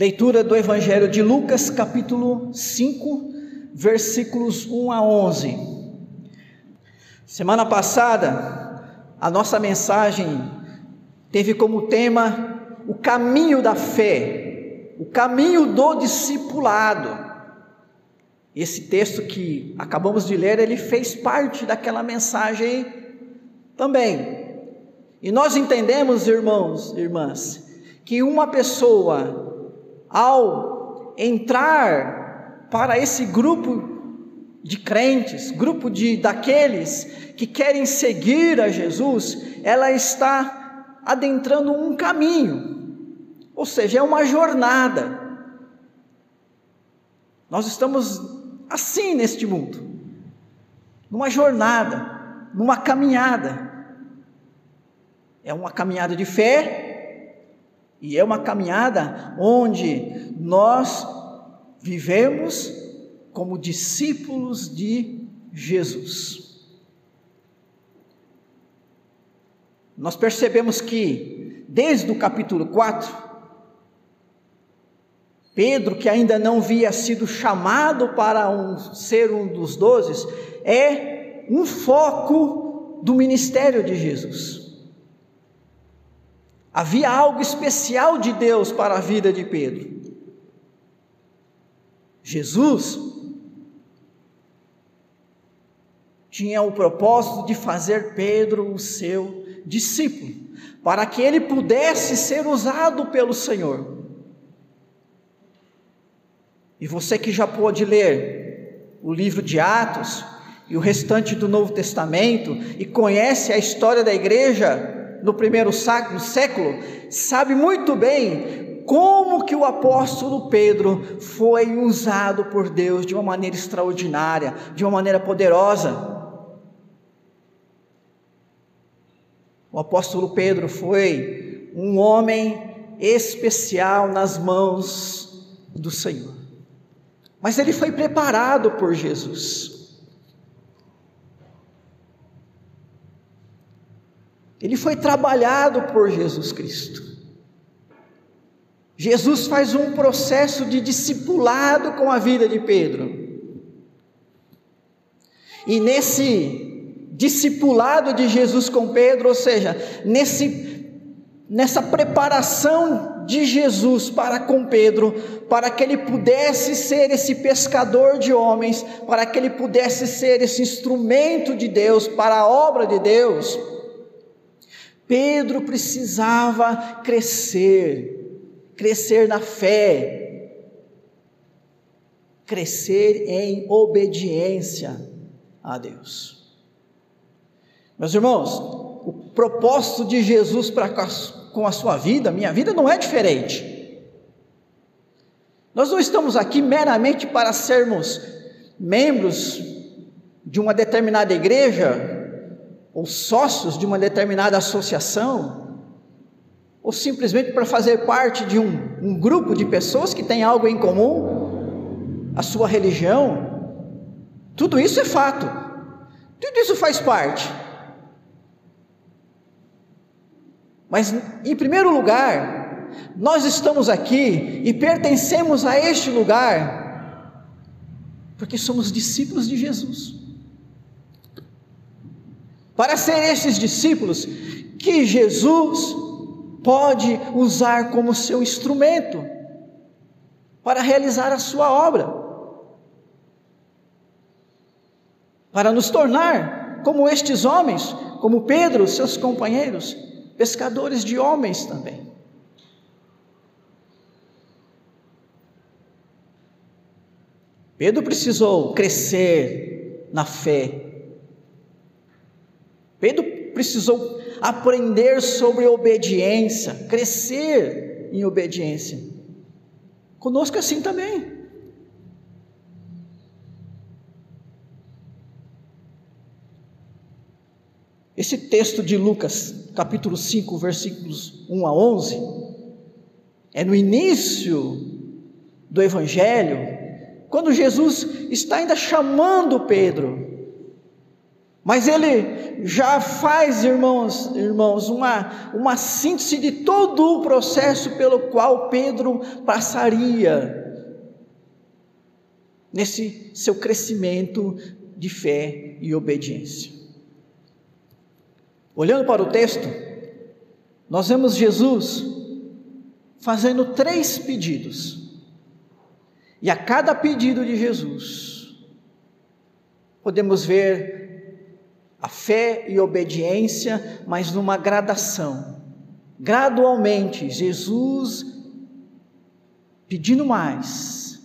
Leitura do Evangelho de Lucas, capítulo 5, versículos 1 a 11. Semana passada, a nossa mensagem teve como tema o caminho da fé, o caminho do discipulado. Esse texto que acabamos de ler, ele fez parte daquela mensagem também. E nós entendemos, irmãos, irmãs, que uma pessoa ao entrar para esse grupo de crentes, grupo de daqueles que querem seguir a Jesus, ela está adentrando um caminho. Ou seja, é uma jornada. Nós estamos assim neste mundo, numa jornada, numa caminhada. É uma caminhada de fé, e é uma caminhada onde nós vivemos como discípulos de Jesus. Nós percebemos que, desde o capítulo 4, Pedro, que ainda não havia sido chamado para um, ser um dos doze, é um foco do ministério de Jesus. Havia algo especial de Deus para a vida de Pedro. Jesus tinha o propósito de fazer Pedro o seu discípulo, para que ele pudesse ser usado pelo Senhor. E você que já pôde ler o livro de Atos e o restante do Novo Testamento e conhece a história da igreja, no primeiro século, sabe muito bem como que o apóstolo Pedro foi usado por Deus de uma maneira extraordinária, de uma maneira poderosa. O apóstolo Pedro foi um homem especial nas mãos do Senhor. Mas ele foi preparado por Jesus. Ele foi trabalhado por Jesus Cristo. Jesus faz um processo de discipulado com a vida de Pedro. E nesse discipulado de Jesus com Pedro, ou seja, nesse nessa preparação de Jesus para com Pedro, para que ele pudesse ser esse pescador de homens, para que ele pudesse ser esse instrumento de Deus para a obra de Deus, Pedro precisava crescer, crescer na fé, crescer em obediência a Deus. Meus irmãos, o propósito de Jesus para com a sua vida, minha vida não é diferente. Nós não estamos aqui meramente para sermos membros de uma determinada igreja, ou sócios de uma determinada associação, ou simplesmente para fazer parte de um, um grupo de pessoas que têm algo em comum, a sua religião, tudo isso é fato, tudo isso faz parte. Mas, em primeiro lugar, nós estamos aqui e pertencemos a este lugar porque somos discípulos de Jesus para ser esses discípulos que Jesus pode usar como seu instrumento para realizar a sua obra, para nos tornar como estes homens, como Pedro, seus companheiros, pescadores de homens também. Pedro precisou crescer na fé, precisou aprender sobre obediência, crescer em obediência. Conosco é assim também. Esse texto de Lucas, capítulo 5, versículos 1 a 11, é no início do Evangelho, quando Jesus está ainda chamando Pedro Mas ele já faz, irmãos, irmãos, uma, uma síntese de todo o processo pelo qual Pedro passaria nesse seu crescimento de fé e obediência. Olhando para o texto, nós vemos Jesus fazendo três pedidos. E a cada pedido de Jesus, podemos ver a fé e obediência, mas numa gradação. Gradualmente, Jesus pedindo mais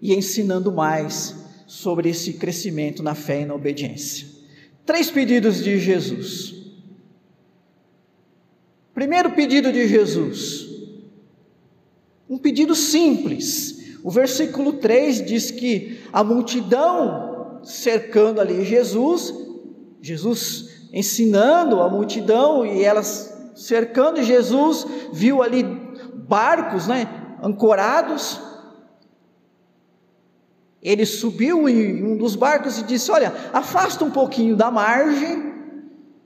e ensinando mais sobre esse crescimento na fé e na obediência. Três pedidos de Jesus. Primeiro pedido de Jesus, um pedido simples. O versículo 3 diz que a multidão cercando ali Jesus, Jesus ensinando a multidão e elas cercando Jesus, viu ali barcos, né, ancorados. Ele subiu em um dos barcos e disse: Olha, afasta um pouquinho da margem,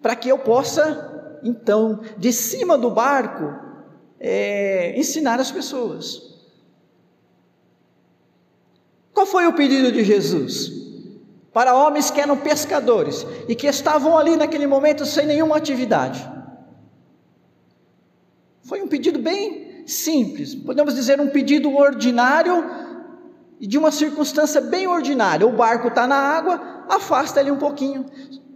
para que eu possa então, de cima do barco, é, ensinar as pessoas. Qual foi o pedido de Jesus? Para homens que eram pescadores e que estavam ali naquele momento sem nenhuma atividade. Foi um pedido bem simples, podemos dizer um pedido ordinário e de uma circunstância bem ordinária. O barco está na água, afasta ele um pouquinho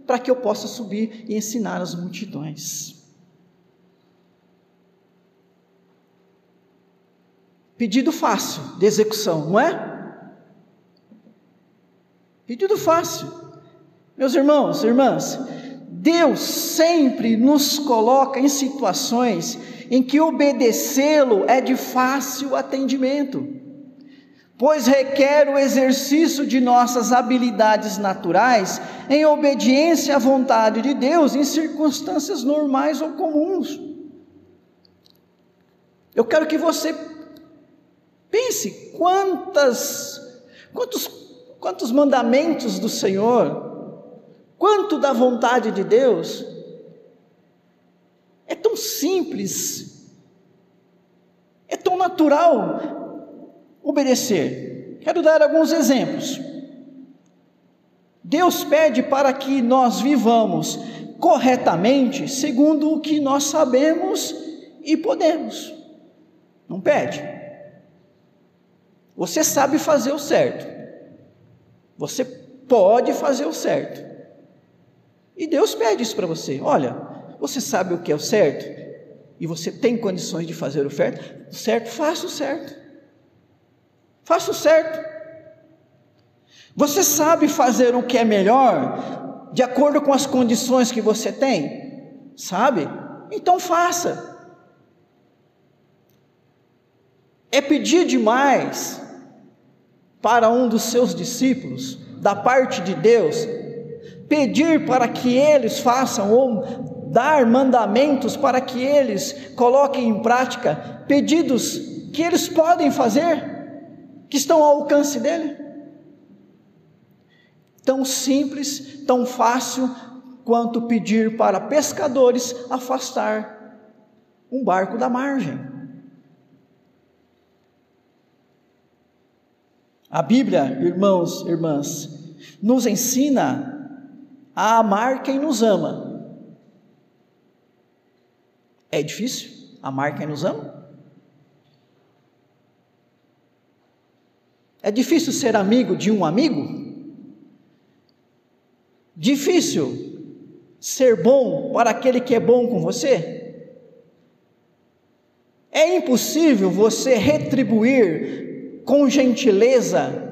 para que eu possa subir e ensinar as multidões. Pedido fácil de execução, não é? Pedido fácil. Meus irmãos, irmãs, Deus sempre nos coloca em situações em que obedecê-lo é de fácil atendimento pois requer o exercício de nossas habilidades naturais em obediência à vontade de Deus em circunstâncias normais ou comuns. Eu quero que você pense quantas quantos quantos mandamentos do Senhor, quanto da vontade de Deus é tão simples, é tão natural obedecer. Quero dar alguns exemplos. Deus pede para que nós vivamos corretamente segundo o que nós sabemos e podemos. Não pede. Você sabe fazer o certo. Você pode fazer o certo. E Deus pede isso para você. Olha, você sabe o que é o certo e você tem condições de fazer o certo, certo, faça o certo. Faça o certo. Você sabe fazer o que é melhor, de acordo com as condições que você tem? Sabe? Então faça. É pedir demais para um dos seus discípulos, da parte de Deus, pedir para que eles façam ou dar mandamentos para que eles coloquem em prática pedidos que eles podem fazer? que estão ao alcance dele. Tão simples, tão fácil quanto pedir para pescadores afastar um barco da margem. A Bíblia, irmãos, irmãs, nos ensina a amar quem nos ama. É difícil amar quem nos ama? É difícil ser amigo de um amigo? Difícil ser bom para aquele que é bom com você? É impossível você retribuir com gentileza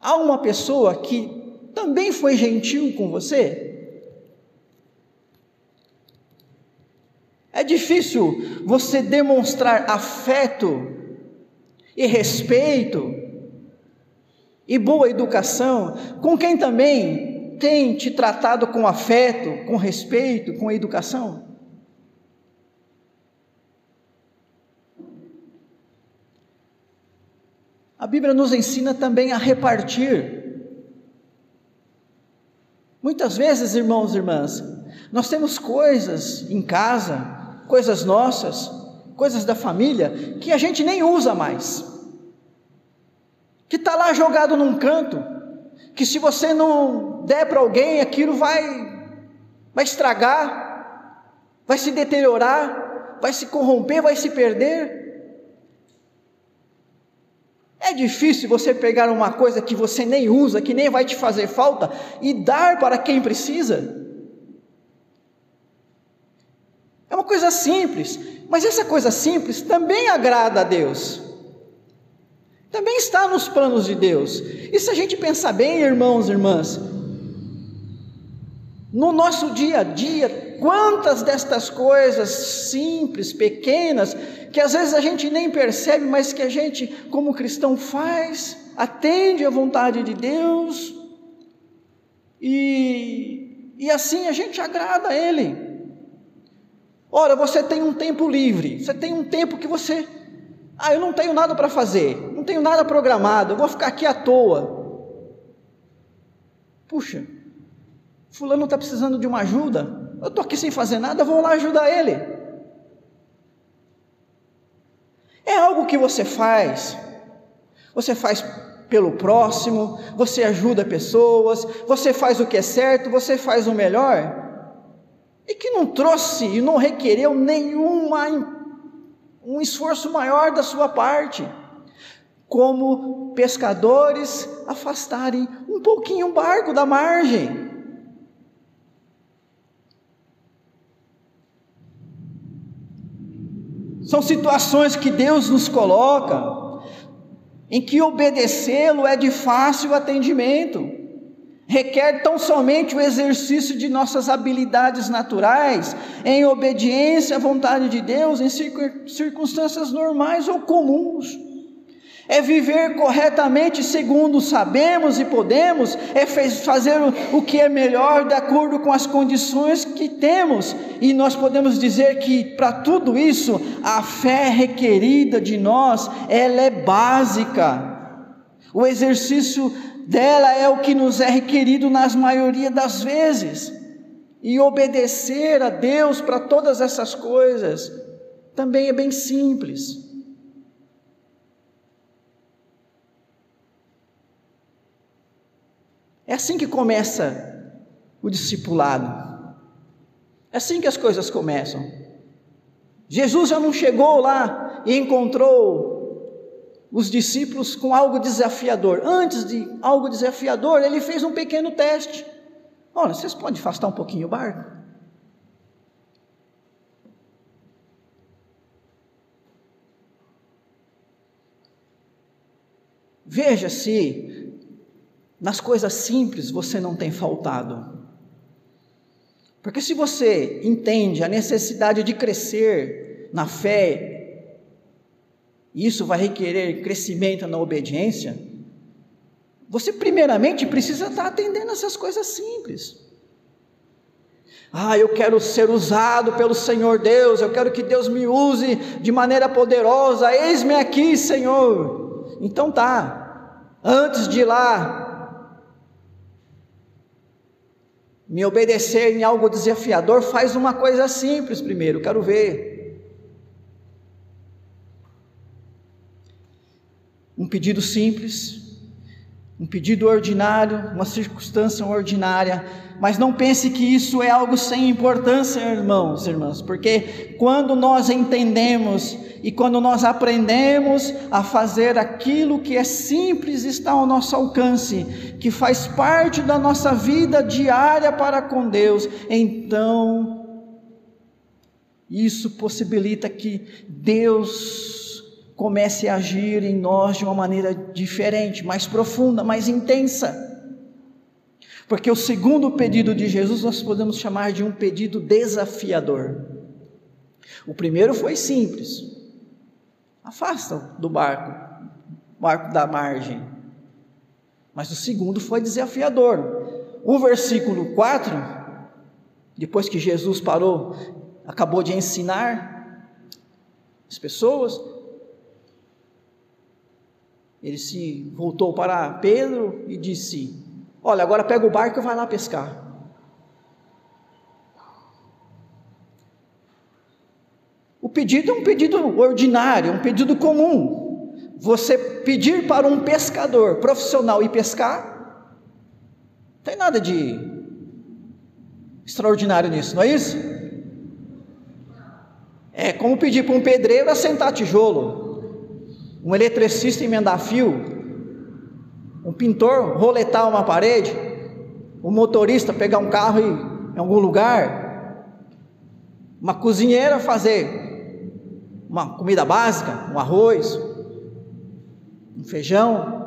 a uma pessoa que também foi gentil com você? É difícil você demonstrar afeto e respeito e boa educação com quem também tem te tratado com afeto, com respeito, com educação? A Bíblia nos ensina também a repartir. Muitas vezes, irmãos e irmãs, nós temos coisas em casa, coisas nossas, coisas da família, que a gente nem usa mais, que está lá jogado num canto, que se você não der para alguém, aquilo vai, vai estragar, vai se deteriorar, vai se corromper, vai se perder. É difícil você pegar uma coisa que você nem usa, que nem vai te fazer falta, e dar para quem precisa. É uma coisa simples, mas essa coisa simples também agrada a Deus. Também está nos planos de Deus. E se a gente pensar bem, irmãos e irmãs, no nosso dia a dia, quantas destas coisas simples, pequenas, que às vezes a gente nem percebe, mas que a gente, como cristão, faz, atende à vontade de Deus, e, e assim a gente agrada a Ele. Ora, você tem um tempo livre, você tem um tempo que você, ah, eu não tenho nada para fazer, não tenho nada programado, eu vou ficar aqui à toa. Puxa, Fulano está precisando de uma ajuda, eu estou aqui sem fazer nada, vou lá ajudar ele. É algo que você faz. Você faz pelo próximo, você ajuda pessoas, você faz o que é certo, você faz o melhor. E que não trouxe e não requereu nenhuma um esforço maior da sua parte. Como pescadores afastarem um pouquinho o barco da margem. São situações que Deus nos coloca, em que obedecê-lo é de fácil atendimento, requer tão somente o exercício de nossas habilidades naturais, em obediência à vontade de Deus, em circunstâncias normais ou comuns é viver corretamente segundo sabemos e podemos, é fazer o que é melhor de acordo com as condições que temos, e nós podemos dizer que para tudo isso, a fé requerida de nós, ela é básica. O exercício dela é o que nos é requerido nas maioria das vezes. E obedecer a Deus para todas essas coisas também é bem simples. É assim que começa o discipulado. É assim que as coisas começam. Jesus já não chegou lá e encontrou os discípulos com algo desafiador. Antes de algo desafiador, ele fez um pequeno teste. Olha, vocês podem afastar um pouquinho o barco? Veja se nas coisas simples você não tem faltado. Porque se você entende a necessidade de crescer na fé, isso vai requerer crescimento na obediência, você primeiramente precisa estar atendendo essas coisas simples. Ah, eu quero ser usado pelo Senhor Deus, eu quero que Deus me use de maneira poderosa, eis-me aqui, Senhor. Então tá, antes de ir lá me obedecer em algo desafiador, faz uma coisa simples primeiro, quero ver. Um pedido simples, um pedido ordinário, uma circunstância ordinária, mas não pense que isso é algo sem importância, irmãos irmãs, porque quando nós entendemos e quando nós aprendemos a fazer aquilo que é simples está ao nosso alcance, que faz parte da nossa vida diária para com Deus, então isso possibilita que Deus comece a agir em nós de uma maneira diferente, mais profunda, mais intensa. Porque o segundo pedido de Jesus nós podemos chamar de um pedido desafiador. O primeiro foi simples. Afasta do barco, barco da margem. Mas o segundo foi desafiador. O versículo 4, depois que Jesus parou, acabou de ensinar as pessoas, ele se voltou para Pedro e disse: Olha, agora pega o barco e vai lá pescar. O pedido é um pedido ordinário, um pedido comum. Você pedir para um pescador profissional ir pescar, não tem nada de extraordinário nisso, não é isso? É como pedir para um pedreiro assentar tijolo um eletricista emendar fio, um pintor roletar uma parede, um motorista pegar um carro e, em algum lugar, uma cozinheira fazer uma comida básica, um arroz, um feijão.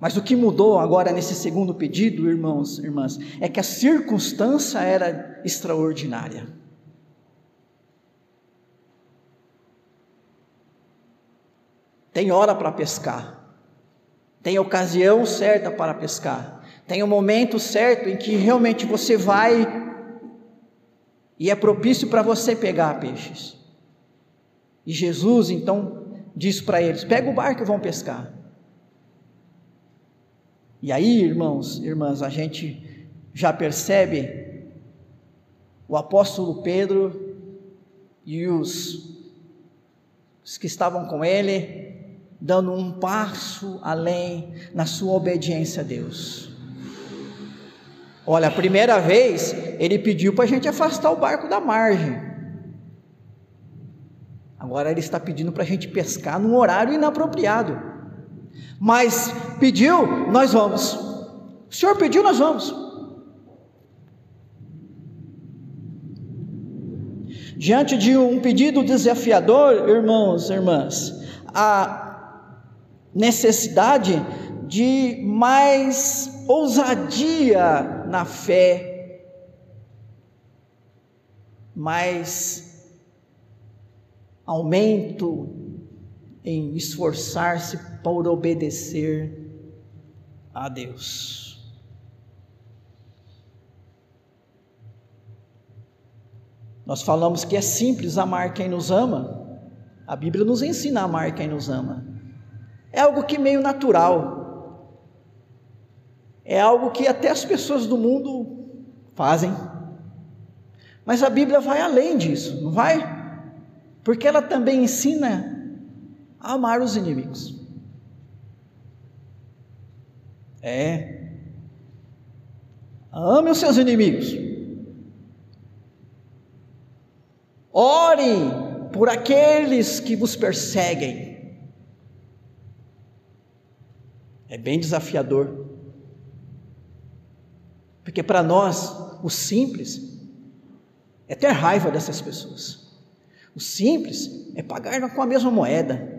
Mas o que mudou agora nesse segundo pedido, irmãos, irmãs, é que a circunstância era extraordinária. Tem hora para pescar, tem ocasião certa para pescar, tem o um momento certo em que realmente você vai e é propício para você pegar peixes. E Jesus então diz para eles: pega o barco e vão pescar. E aí, irmãos, irmãs, a gente já percebe o apóstolo Pedro e os, os que estavam com ele dando um passo além na sua obediência a Deus. Olha, a primeira vez ele pediu para a gente afastar o barco da margem. Agora ele está pedindo para a gente pescar num horário inapropriado. Mas pediu, nós vamos. O Senhor pediu, nós vamos. Diante de um pedido desafiador, irmãos, irmãs, a necessidade de mais ousadia na fé, mais aumento em esforçar-se por obedecer a Deus. Nós falamos que é simples amar quem nos ama. A Bíblia nos ensina a amar quem nos ama. É algo que meio natural. É algo que até as pessoas do mundo fazem. Mas a Bíblia vai além disso, não vai? Porque ela também ensina a amar os inimigos. É. Ame os seus inimigos. Ore por aqueles que vos perseguem. É bem desafiador. Porque para nós, o simples é ter raiva dessas pessoas. O simples é pagar com a mesma moeda.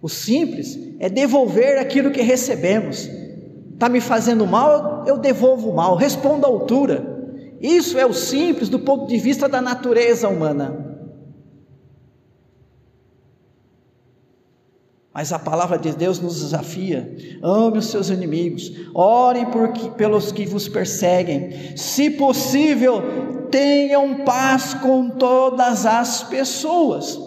O simples é devolver aquilo que recebemos. Está me fazendo mal, eu devolvo mal, respondo à altura. Isso é o simples do ponto de vista da natureza humana. Mas a palavra de Deus nos desafia: ame os seus inimigos, ore por que, pelos que vos perseguem, se possível, tenham paz com todas as pessoas.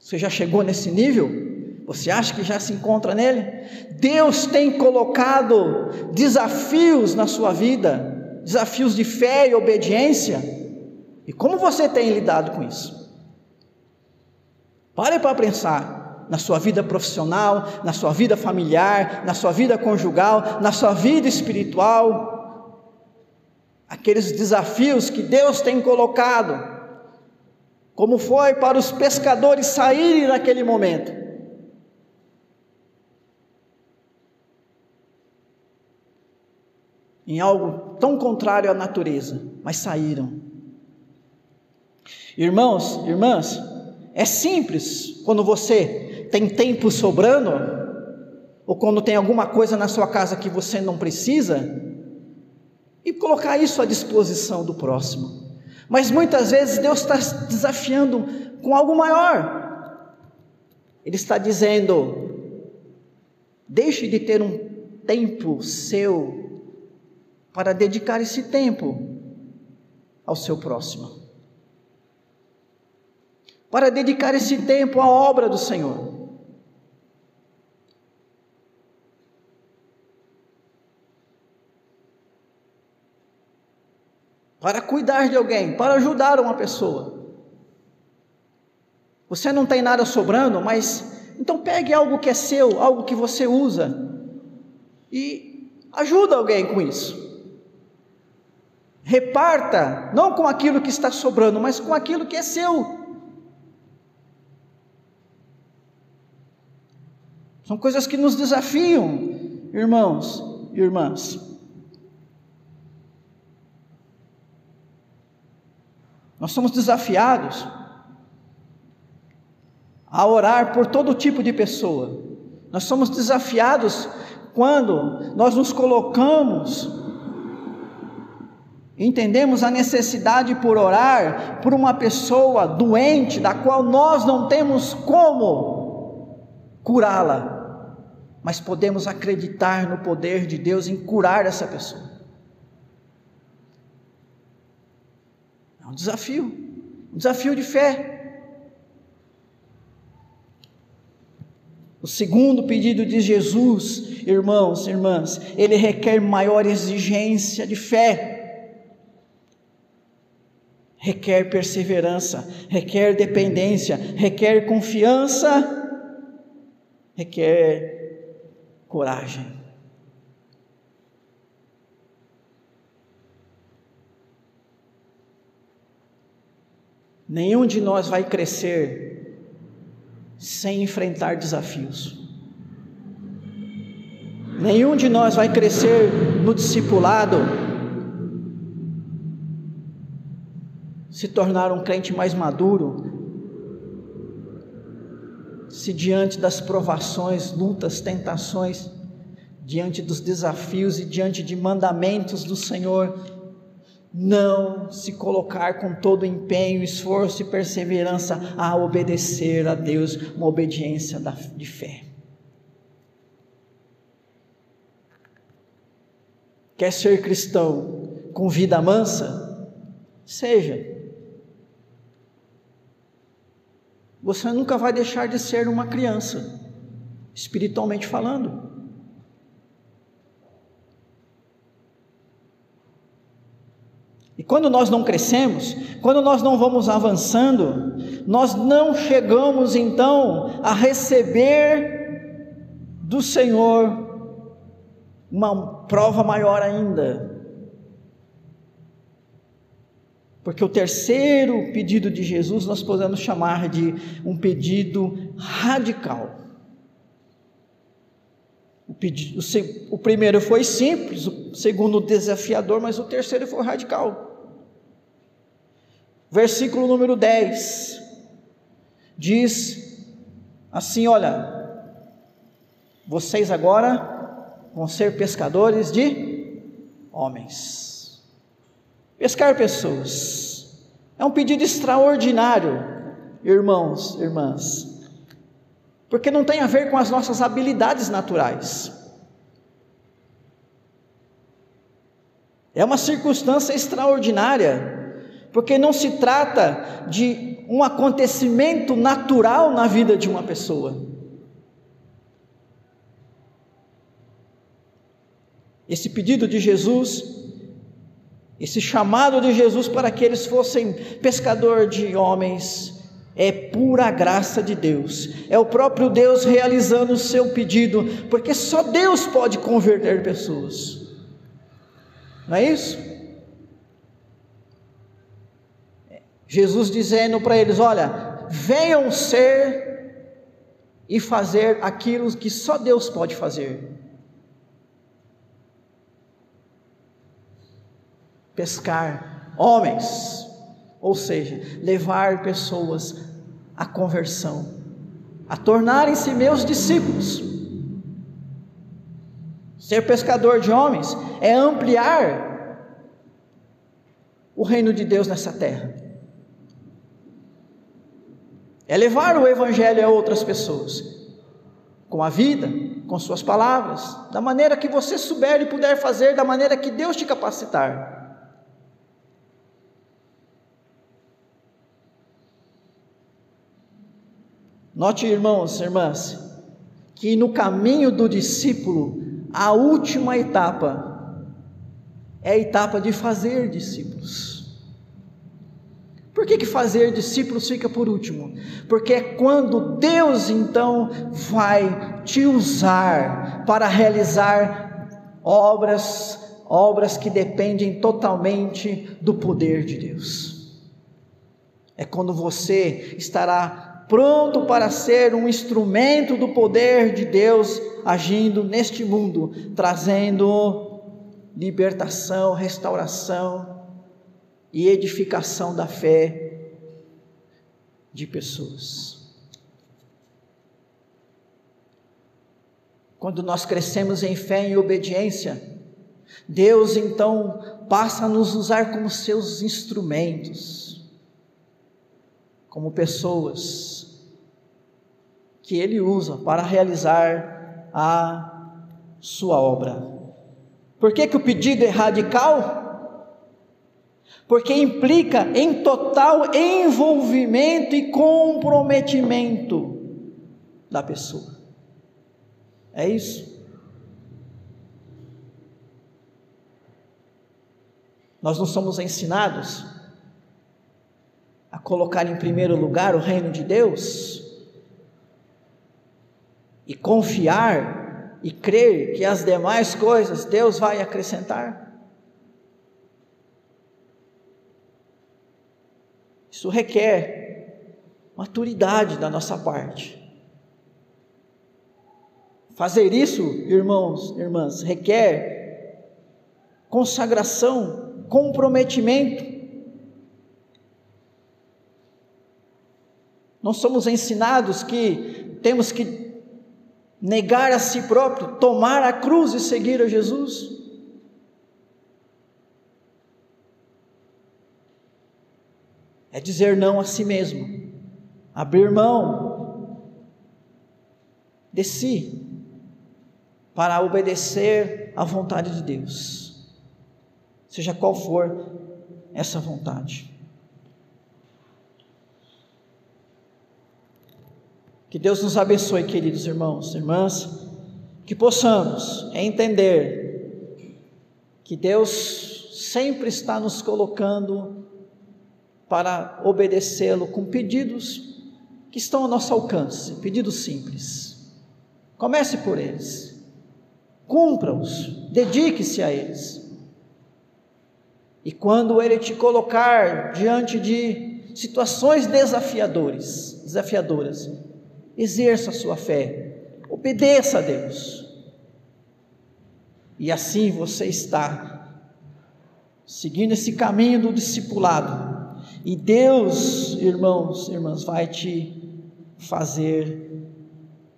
Você já chegou nesse nível? Você acha que já se encontra nele? Deus tem colocado desafios na sua vida, desafios de fé e obediência. E como você tem lidado com isso? Pare para pensar na sua vida profissional, na sua vida familiar, na sua vida conjugal, na sua vida espiritual. Aqueles desafios que Deus tem colocado, como foi para os pescadores saírem naquele momento em algo tão contrário à natureza, mas saíram. Irmãos, irmãs, é simples quando você tem tempo sobrando, ou quando tem alguma coisa na sua casa que você não precisa, e colocar isso à disposição do próximo. Mas muitas vezes Deus está desafiando com algo maior. Ele está dizendo: deixe de ter um tempo seu para dedicar esse tempo ao seu próximo. para dedicar esse tempo à obra do Senhor. Para cuidar de alguém, para ajudar uma pessoa. Você não tem nada sobrando, mas então pegue algo que é seu, algo que você usa e ajuda alguém com isso. Reparta, não com aquilo que está sobrando, mas com aquilo que é seu. São coisas que nos desafiam, irmãos e irmãs. Nós somos desafiados a orar por todo tipo de pessoa. Nós somos desafiados quando nós nos colocamos, entendemos a necessidade por orar por uma pessoa doente, da qual nós não temos como curá-la, mas podemos acreditar no poder de Deus em curar essa pessoa. É um desafio, um desafio de fé. O segundo pedido de Jesus, irmãos, irmãs, ele requer maior exigência de fé, requer perseverança, requer dependência, requer confiança, requer coragem. Nenhum de nós vai crescer sem enfrentar desafios. Nenhum de nós vai crescer no discipulado, se tornar um crente mais maduro, se diante das provações, lutas, tentações, diante dos desafios e diante de mandamentos do Senhor, não se colocar com todo empenho, esforço e perseverança a obedecer a Deus, uma obediência de fé. Quer ser cristão com vida mansa? Seja. Você nunca vai deixar de ser uma criança, espiritualmente falando. E quando nós não crescemos, quando nós não vamos avançando, nós não chegamos então a receber do Senhor uma prova maior ainda. Porque o terceiro pedido de Jesus nós podemos chamar de um pedido radical. O, pedido, o, primeiro foi simples, o segundo desafiador, mas o terceiro foi radical. Versículo número 10 diz assim: Olha, vocês agora vão ser pescadores de homens, pescar pessoas. É um pedido extraordinário, irmãos, irmãs, porque não tem a ver com as nossas habilidades naturais. É uma circunstância extraordinária porque não se trata de um acontecimento natural na vida de uma pessoa. Esse pedido de Jesus, esse chamado de Jesus para que eles fossem pescador de homens, é pura graça de Deus, é o próprio Deus realizando o seu pedido, porque só Deus pode converter pessoas, não é isso? Jesus dizendo para eles: Olha, venham ser e fazer aquilo que só Deus pode fazer. Pescar homens, ou seja, levar pessoas à conversão, a tornarem-se meus discípulos. Ser pescador de homens é ampliar o reino de Deus nessa terra é levar o Evangelho a outras pessoas, com a vida, com suas palavras, da maneira que você souber e puder fazer, da maneira que Deus te capacitar. Note, irmãos e irmãs, que no caminho do discípulo, a última etapa é a etapa de fazer discípulos. Por que, que fazer discípulos fica por último? Porque é quando Deus então vai te usar para realizar obras, obras que dependem totalmente do poder de Deus. É quando você estará pronto para ser um instrumento do poder de Deus agindo neste mundo, trazendo libertação, restauração, e edificação da fé de pessoas. Quando nós crescemos em fé e obediência, Deus então passa a nos usar como seus instrumentos, como pessoas que Ele usa para realizar a sua obra. Por que, que o pedido é radical? porque implica em total envolvimento e comprometimento da pessoa. É isso. Nós não somos ensinados a colocar em primeiro lugar o reino de Deus e confiar e crer que as demais coisas Deus vai acrescentar. Isso requer maturidade da nossa parte. Fazer isso, irmãos, irmãs, requer consagração, comprometimento. Nós somos ensinados que temos que negar a si próprio, tomar a cruz e seguir a Jesus. é dizer não a si mesmo, abrir mão de si para obedecer à vontade de Deus, seja qual for essa vontade. Que Deus nos abençoe, queridos irmãos irmãs, que possamos entender que Deus sempre está nos colocando para obedecê-lo com pedidos que estão ao nosso alcance, pedidos simples. Comece por eles, cumpra-os, dedique-se a eles. E quando ele te colocar diante de situações desafiadoras, desafiadoras, exerça a sua fé, obedeça a Deus. E assim você está seguindo esse caminho do discipulado e Deus, irmãos, irmãs, vai te fazer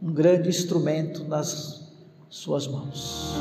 um grande instrumento nas suas mãos.